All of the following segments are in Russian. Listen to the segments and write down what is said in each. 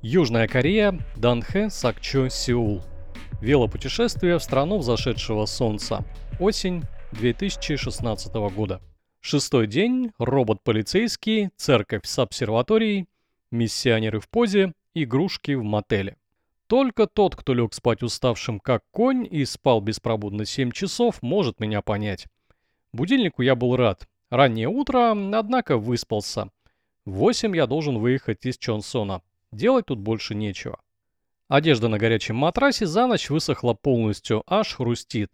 Южная Корея, Данхэ, Сакчо, Сеул. Велопутешествие в страну взошедшего солнца. Осень 2016 года. Шестой день, робот-полицейский, церковь с обсерваторией, миссионеры в позе, игрушки в мотеле. Только тот, кто лег спать уставшим как конь и спал беспробудно 7 часов, может меня понять. Будильнику я был рад. Раннее утро, однако выспался. В 8 я должен выехать из Чонсона. Делать тут больше нечего. Одежда на горячем матрасе за ночь высохла полностью, аж хрустит.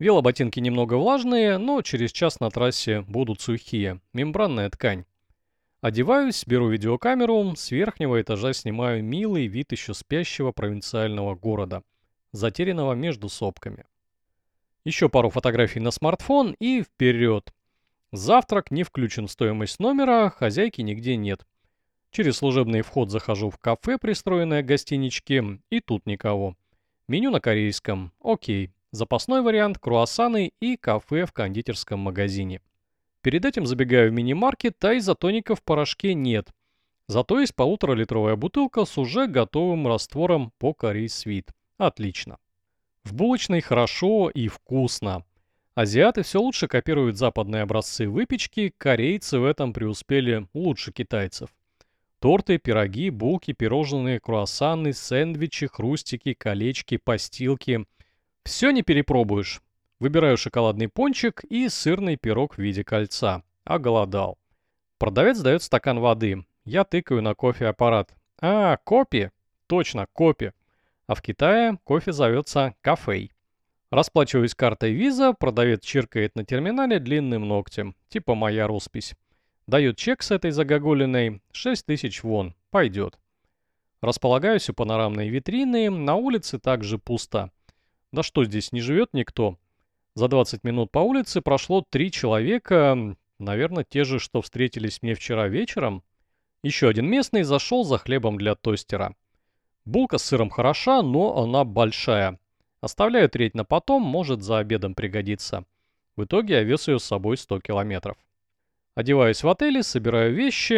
Велоботинки немного влажные, но через час на трассе будут сухие. Мембранная ткань. Одеваюсь, беру видеокамеру, с верхнего этажа снимаю милый вид еще спящего провинциального города, затерянного между сопками. Еще пару фотографий на смартфон и вперед. Завтрак не включен в стоимость номера, хозяйки нигде нет. Через служебный вход захожу в кафе, пристроенное к гостиничке, и тут никого. Меню на корейском. Окей. Запасной вариант, круассаны и кафе в кондитерском магазине. Перед этим забегаю в мини-маркет, а изотоника в порошке нет. Зато есть полуторалитровая бутылка с уже готовым раствором по корей-свит. Отлично. В булочной хорошо и вкусно. Азиаты все лучше копируют западные образцы выпечки, корейцы в этом преуспели лучше китайцев. Торты, пироги, булки, пирожные, круассаны, сэндвичи, хрустики, колечки, постилки. Все не перепробуешь. Выбираю шоколадный пончик и сырный пирог в виде кольца. Оголодал. Продавец дает стакан воды. Я тыкаю на кофе-аппарат. А, копи? Точно, копи. А в Китае кофе зовется кафей. Расплачиваюсь картой виза, продавец чиркает на терминале длинным ногтем. Типа моя роспись. Дают чек с этой загогулиной 6 тысяч вон. Пойдет. Располагаюсь у панорамной витрины, на улице также пусто. Да что здесь, не живет никто? За 20 минут по улице прошло три человека, наверное, те же, что встретились мне вчера вечером. Еще один местный зашел за хлебом для тостера. Булка с сыром хороша, но она большая. Оставляю треть на потом, может за обедом пригодится. В итоге я вес ее с собой 100 километров. Одеваюсь в отеле, собираю вещи,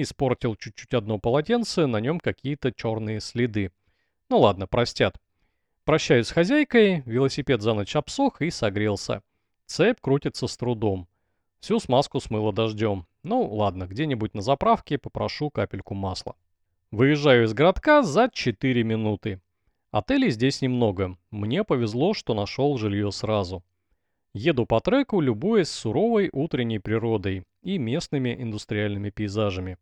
испортил чуть-чуть одно полотенце, на нем какие-то черные следы. Ну ладно, простят. Прощаюсь с хозяйкой, велосипед за ночь обсох и согрелся. Цепь крутится с трудом. Всю смазку смыло дождем. Ну ладно, где-нибудь на заправке попрошу капельку масла. Выезжаю из городка за 4 минуты. Отелей здесь немного. Мне повезло, что нашел жилье сразу. Еду по треку, любуясь суровой утренней природой и местными индустриальными пейзажами.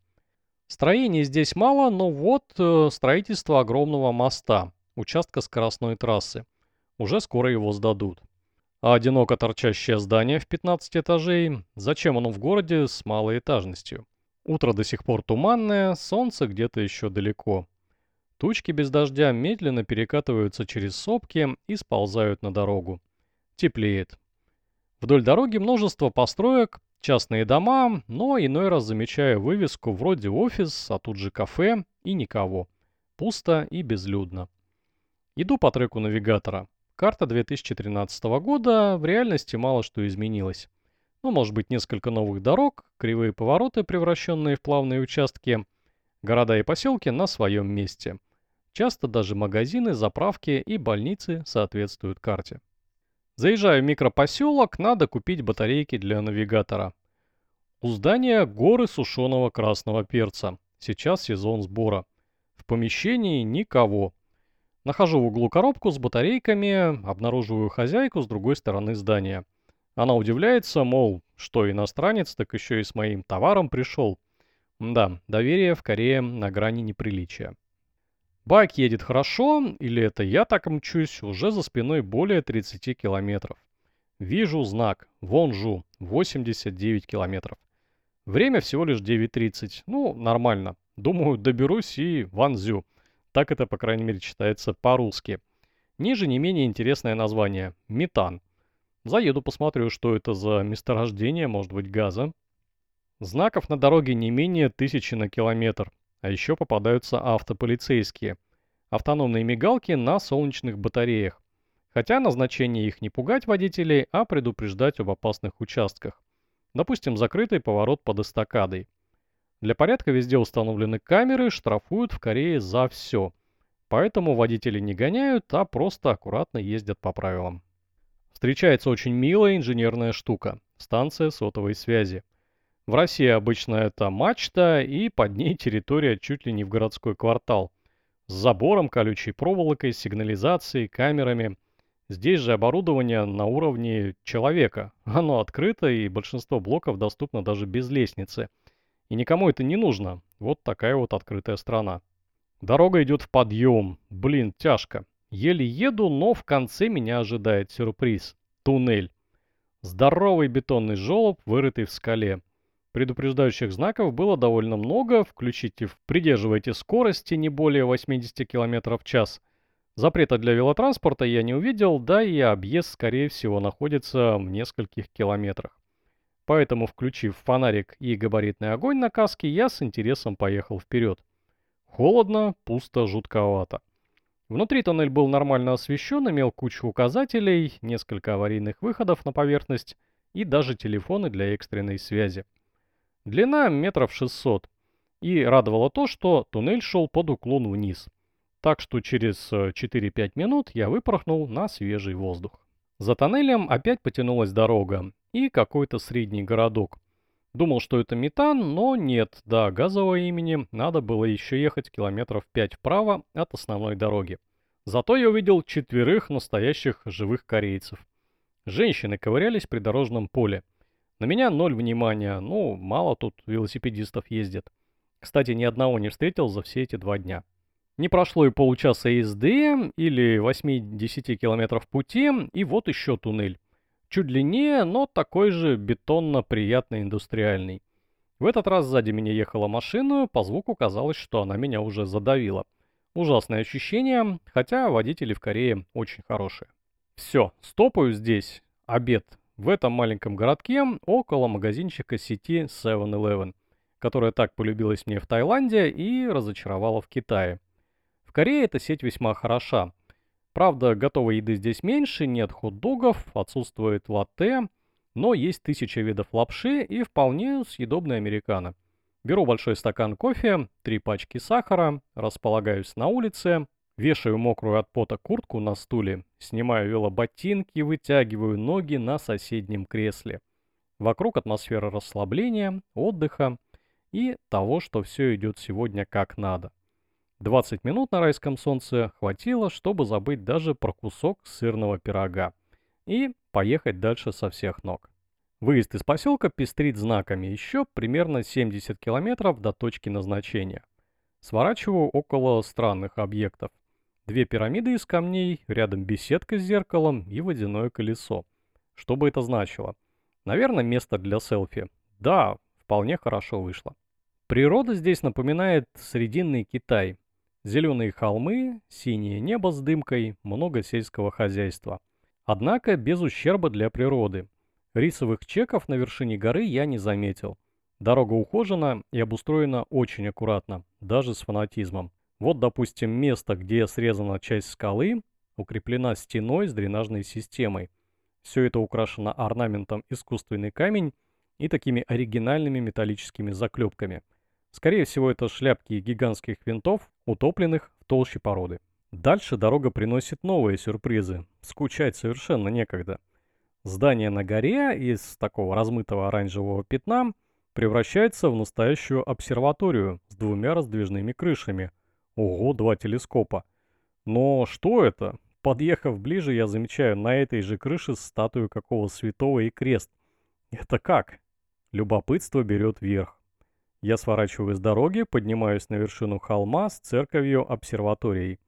Строений здесь мало, но вот э, строительство огромного моста, участка скоростной трассы. Уже скоро его сдадут. А одиноко торчащее здание в 15 этажей, зачем оно в городе с малой этажностью? Утро до сих пор туманное, солнце где-то еще далеко. Тучки без дождя медленно перекатываются через сопки и сползают на дорогу. Теплеет. Вдоль дороги множество построек, частные дома, но иной раз замечаю вывеску вроде офис, а тут же кафе и никого. Пусто и безлюдно. Иду по треку навигатора. Карта 2013 года, в реальности мало что изменилось. Ну, может быть, несколько новых дорог, кривые повороты, превращенные в плавные участки, города и поселки на своем месте. Часто даже магазины, заправки и больницы соответствуют карте. Заезжаю в микропоселок, надо купить батарейки для навигатора. У здания горы сушеного красного перца. Сейчас сезон сбора. В помещении никого. Нахожу в углу коробку с батарейками, обнаруживаю хозяйку с другой стороны здания. Она удивляется, мол, что иностранец, так еще и с моим товаром пришел. Да, доверие в Корее на грани неприличия. Байк едет хорошо, или это я так мчусь, уже за спиной более 30 километров. Вижу знак, Вонжу, 89 километров. Время всего лишь 9.30, ну, нормально. Думаю, доберусь и Ванзю. Так это, по крайней мере, читается по-русски. Ниже не менее интересное название – метан. Заеду, посмотрю, что это за месторождение, может быть, газа. Знаков на дороге не менее тысячи на километр. А еще попадаются автополицейские. Автономные мигалки на солнечных батареях. Хотя назначение их не пугать водителей, а предупреждать об опасных участках. Допустим, закрытый поворот под эстакадой. Для порядка везде установлены камеры, штрафуют в Корее за все. Поэтому водители не гоняют, а просто аккуратно ездят по правилам. Встречается очень милая инженерная штука – станция сотовой связи. В России обычно это мачта и под ней территория чуть ли не в городской квартал. С забором, колючей проволокой, сигнализацией, камерами. Здесь же оборудование на уровне человека. Оно открыто и большинство блоков доступно даже без лестницы. И никому это не нужно. Вот такая вот открытая страна. Дорога идет в подъем. Блин, тяжко. Еле еду, но в конце меня ожидает сюрприз. Туннель. Здоровый бетонный желоб, вырытый в скале. Предупреждающих знаков было довольно много, включите «придерживайте скорости не более 80 км в час». Запрета для велотранспорта я не увидел, да и объезд, скорее всего, находится в нескольких километрах. Поэтому, включив фонарик и габаритный огонь на каске, я с интересом поехал вперед. Холодно, пусто, жутковато. Внутри тоннель был нормально освещен, имел кучу указателей, несколько аварийных выходов на поверхность и даже телефоны для экстренной связи. Длина метров 600. И радовало то, что туннель шел под уклон вниз. Так что через 4-5 э, минут я выпорхнул на свежий воздух. За тоннелем опять потянулась дорога и какой-то средний городок. Думал, что это метан, но нет, до газового имени надо было еще ехать километров 5 вправо от основной дороги. Зато я увидел четверых настоящих живых корейцев. Женщины ковырялись при дорожном поле. На меня ноль внимания, ну, мало тут велосипедистов ездит. Кстати, ни одного не встретил за все эти два дня. Не прошло и получаса езды, или 8-10 километров пути, и вот еще туннель. Чуть длиннее, но такой же бетонно-приятный индустриальный. В этот раз сзади меня ехала машина, по звуку казалось, что она меня уже задавила. Ужасное ощущение, хотя водители в Корее очень хорошие. Все, стопаю здесь. Обед в этом маленьком городке около магазинчика сети 7-Eleven, которая так полюбилась мне в Таиланде и разочаровала в Китае. В Корее эта сеть весьма хороша. Правда, готовой еды здесь меньше, нет хот-догов, отсутствует латте, но есть тысяча видов лапши и вполне съедобный американо. Беру большой стакан кофе, три пачки сахара, располагаюсь на улице, Вешаю мокрую от пота куртку на стуле, снимаю велоботинки, вытягиваю ноги на соседнем кресле. Вокруг атмосфера расслабления, отдыха и того, что все идет сегодня как надо. 20 минут на райском солнце хватило, чтобы забыть даже про кусок сырного пирога и поехать дальше со всех ног. Выезд из поселка пестрит знаками еще примерно 70 километров до точки назначения. Сворачиваю около странных объектов. Две пирамиды из камней, рядом беседка с зеркалом и водяное колесо. Что бы это значило? Наверное, место для селфи. Да, вполне хорошо вышло. Природа здесь напоминает срединный Китай. Зеленые холмы, синее небо с дымкой, много сельского хозяйства. Однако без ущерба для природы. Рисовых чеков на вершине горы я не заметил. Дорога ухожена и обустроена очень аккуратно, даже с фанатизмом. Вот, допустим, место, где срезана часть скалы, укреплена стеной с дренажной системой. Все это украшено орнаментом искусственный камень и такими оригинальными металлическими заклепками. Скорее всего, это шляпки гигантских винтов, утопленных в толще породы. Дальше дорога приносит новые сюрпризы. Скучать совершенно некогда. Здание на горе из такого размытого оранжевого пятна превращается в настоящую обсерваторию с двумя раздвижными крышами – Ого, два телескопа. Но что это? Подъехав ближе, я замечаю на этой же крыше статую какого святого и крест. Это как? Любопытство берет верх. Я сворачиваю с дороги, поднимаюсь на вершину холма с церковью-обсерваторией.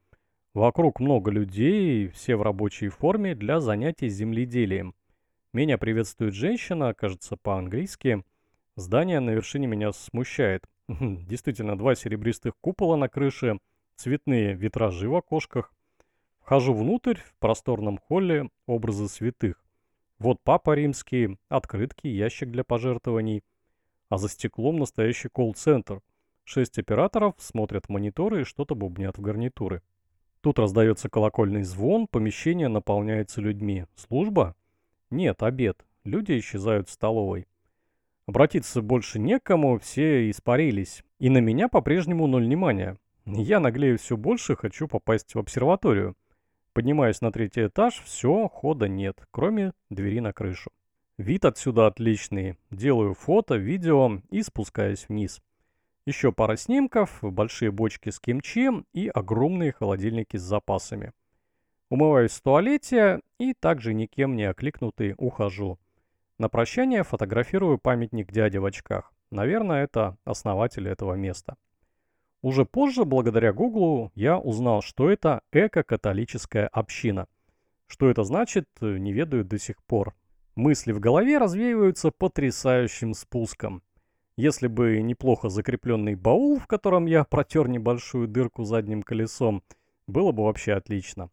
Вокруг много людей, все в рабочей форме для занятий земледелием. Меня приветствует женщина, кажется, по-английски. Здание на вершине меня смущает. Действительно, два серебристых купола на крыше, цветные витражи в окошках. Вхожу внутрь, в просторном холле образы святых. Вот папа римский, открытки, ящик для пожертвований. А за стеклом настоящий колл-центр. Шесть операторов смотрят мониторы и что-то бубнят в гарнитуры. Тут раздается колокольный звон, помещение наполняется людьми. Служба? Нет, обед. Люди исчезают в столовой. Обратиться больше некому, все испарились. И на меня по-прежнему ноль внимания. Я наглею все больше, хочу попасть в обсерваторию. Поднимаюсь на третий этаж, все, хода нет, кроме двери на крышу. Вид отсюда отличный. Делаю фото, видео и спускаюсь вниз. Еще пара снимков, большие бочки с кимчи и огромные холодильники с запасами. Умываюсь в туалете и также никем не окликнутый ухожу. На прощание фотографирую памятник дяде в очках. Наверное, это основатель этого места. Уже позже, благодаря Гуглу, я узнал, что это эко-католическая община. Что это значит, не ведаю до сих пор. Мысли в голове развеиваются потрясающим спуском. Если бы неплохо закрепленный баул, в котором я протер небольшую дырку задним колесом, было бы вообще отлично.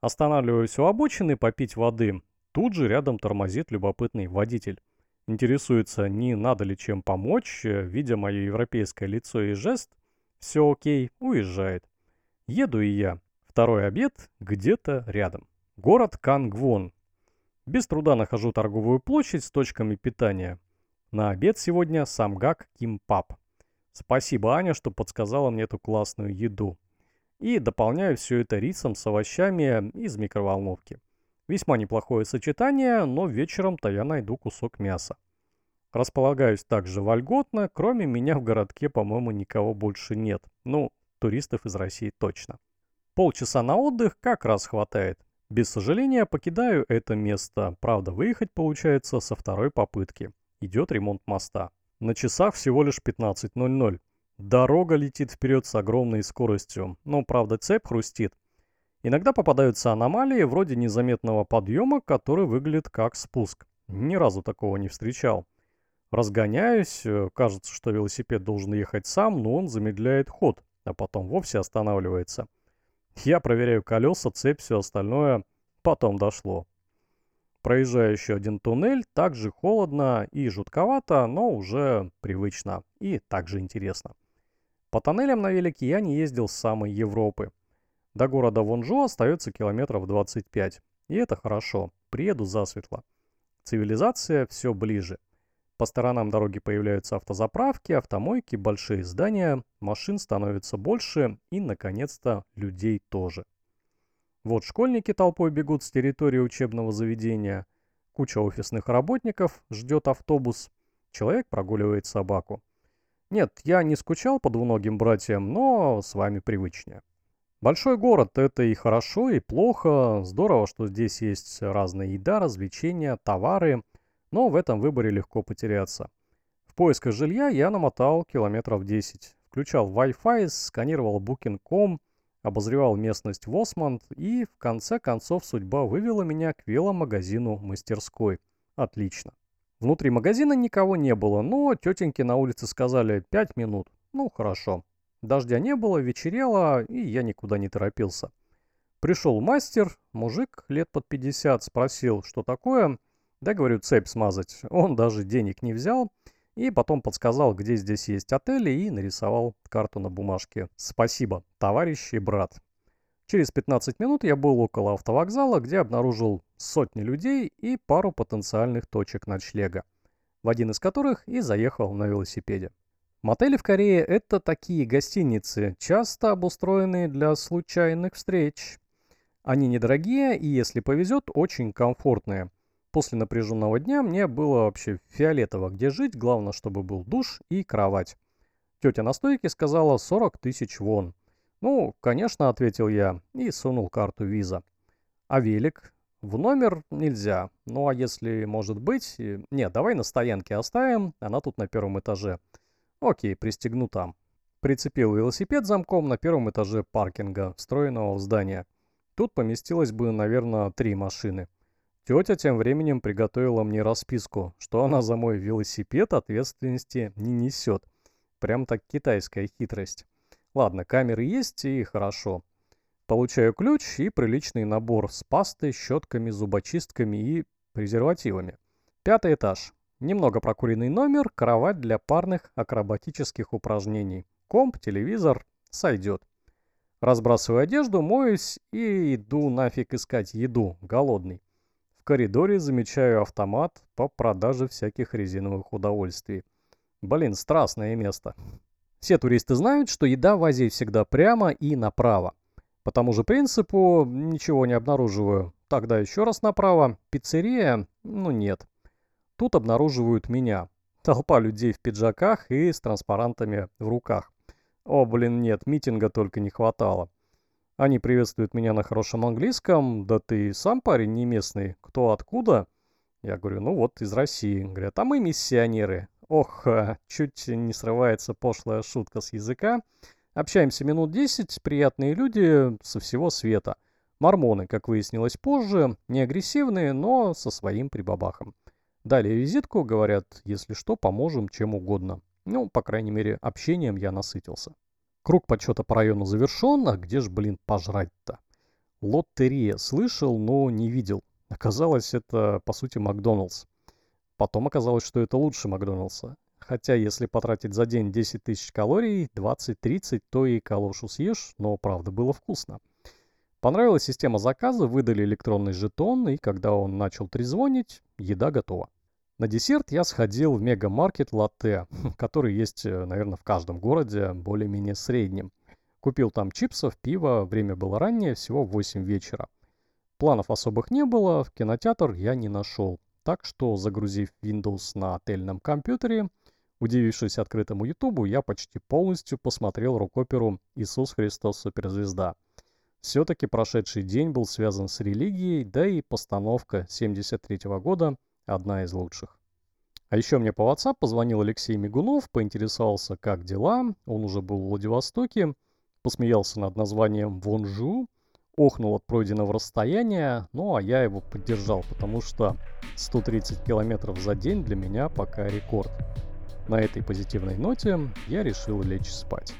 Останавливаюсь у обочины попить воды. Тут же рядом тормозит любопытный водитель. Интересуется, не надо ли чем помочь, видя мое европейское лицо и жест, все окей, уезжает. Еду и я. Второй обед где-то рядом. Город Кангвон. Без труда нахожу торговую площадь с точками питания. На обед сегодня самгак кимпап. Спасибо, Аня, что подсказала мне эту классную еду. И дополняю все это рисом с овощами из микроволновки. Весьма неплохое сочетание, но вечером-то я найду кусок мяса. Располагаюсь также вольготно, кроме меня в городке, по-моему, никого больше нет. Ну, туристов из России точно. Полчаса на отдых как раз хватает. Без сожаления покидаю это место, правда выехать получается со второй попытки. Идет ремонт моста. На часах всего лишь 15.00. Дорога летит вперед с огромной скоростью, но правда цепь хрустит. Иногда попадаются аномалии вроде незаметного подъема, который выглядит как спуск. Ни разу такого не встречал. Разгоняюсь, э, кажется, что велосипед должен ехать сам, но он замедляет ход, а потом вовсе останавливается. Я проверяю колеса, цепь, все остальное. Потом дошло. Проезжаю еще один туннель, также холодно и жутковато, но уже привычно и также интересно. По тоннелям на велике я не ездил с самой Европы. До города Вонжо остается километров 25. И это хорошо, приеду засветло. Цивилизация все ближе. По сторонам дороги появляются автозаправки, автомойки, большие здания, машин становится больше и, наконец-то, людей тоже. Вот школьники толпой бегут с территории учебного заведения, куча офисных работников ждет автобус, человек прогуливает собаку. Нет, я не скучал по двуногим братьям, но с вами привычнее. Большой город – это и хорошо, и плохо. Здорово, что здесь есть разная еда, развлечения, товары – но в этом выборе легко потеряться. В поисках жилья я намотал километров 10. Включал Wi-Fi, сканировал Booking.com, обозревал местность в и в конце концов судьба вывела меня к веломагазину мастерской. Отлично. Внутри магазина никого не было, но тетеньки на улице сказали 5 минут. Ну, хорошо. Дождя не было, вечерело, и я никуда не торопился. Пришел мастер, мужик лет под 50, спросил, что такое – да, говорю, цепь смазать. Он даже денег не взял. И потом подсказал, где здесь есть отели и нарисовал карту на бумажке. Спасибо, товарищ и брат. Через 15 минут я был около автовокзала, где обнаружил сотни людей и пару потенциальных точек ночлега, в один из которых и заехал на велосипеде. Мотели в Корее – это такие гостиницы, часто обустроенные для случайных встреч. Они недорогие и, если повезет, очень комфортные – После напряженного дня мне было вообще фиолетово, где жить, главное, чтобы был душ и кровать. Тетя на стойке сказала 40 тысяч вон. Ну, конечно, ответил я и сунул карту виза. А велик? В номер нельзя. Ну, а если может быть... Нет, давай на стоянке оставим, она тут на первом этаже. Окей, пристегну там. Прицепил велосипед замком на первом этаже паркинга, встроенного в здание. Тут поместилось бы, наверное, три машины. Тетя тем временем приготовила мне расписку, что она за мой велосипед ответственности не несет. Прям так китайская хитрость. Ладно, камеры есть и хорошо. Получаю ключ и приличный набор с пастой, щетками, зубочистками и презервативами. Пятый этаж. Немного прокуренный номер, кровать для парных акробатических упражнений. Комп, телевизор. Сойдет. Разбрасываю одежду, моюсь и иду нафиг искать еду, голодный. В коридоре замечаю автомат по продаже всяких резиновых удовольствий. Блин, страстное место. Все туристы знают, что еда в Азии всегда прямо и направо. По тому же принципу ничего не обнаруживаю. Тогда еще раз направо. Пиццерия? Ну нет. Тут обнаруживают меня. Толпа людей в пиджаках и с транспарантами в руках. О, блин, нет, митинга только не хватало. Они приветствуют меня на хорошем английском. Да ты сам парень не местный. Кто откуда? Я говорю, ну вот, из России. Говорят, а мы миссионеры. Ох, чуть не срывается пошлая шутка с языка. Общаемся минут 10, приятные люди со всего света. Мормоны, как выяснилось позже, не агрессивные, но со своим прибабахом. Дали визитку, говорят, если что, поможем чем угодно. Ну, по крайней мере, общением я насытился. Круг подсчета по району завершен, а где ж, блин, пожрать-то? Лоттерия слышал, но не видел. Оказалось, это, по сути, Макдоналдс. Потом оказалось, что это лучше Макдоналдса. Хотя, если потратить за день 10 тысяч калорий, 20-30, то и калошу съешь, но правда было вкусно. Понравилась система заказа, выдали электронный жетон, и когда он начал трезвонить, еда готова. На десерт я сходил в мегамаркет латте, который есть, э, наверное, в каждом городе, более-менее среднем. Купил там чипсов, пива, время было раннее, всего 8 вечера. Планов особых не было, в кинотеатр я не нашел. Так что, загрузив Windows на отельном компьютере, удивившись открытому YouTube, я почти полностью посмотрел рок-оперу «Иисус Христос Суперзвезда». Все-таки прошедший день был связан с религией, да и постановка 73 -го года одна из лучших. А еще мне по WhatsApp позвонил Алексей Мигунов, поинтересовался, как дела. Он уже был в Владивостоке, посмеялся над названием «Вонжу», охнул от пройденного расстояния, ну а я его поддержал, потому что 130 километров за день для меня пока рекорд. На этой позитивной ноте я решил лечь спать.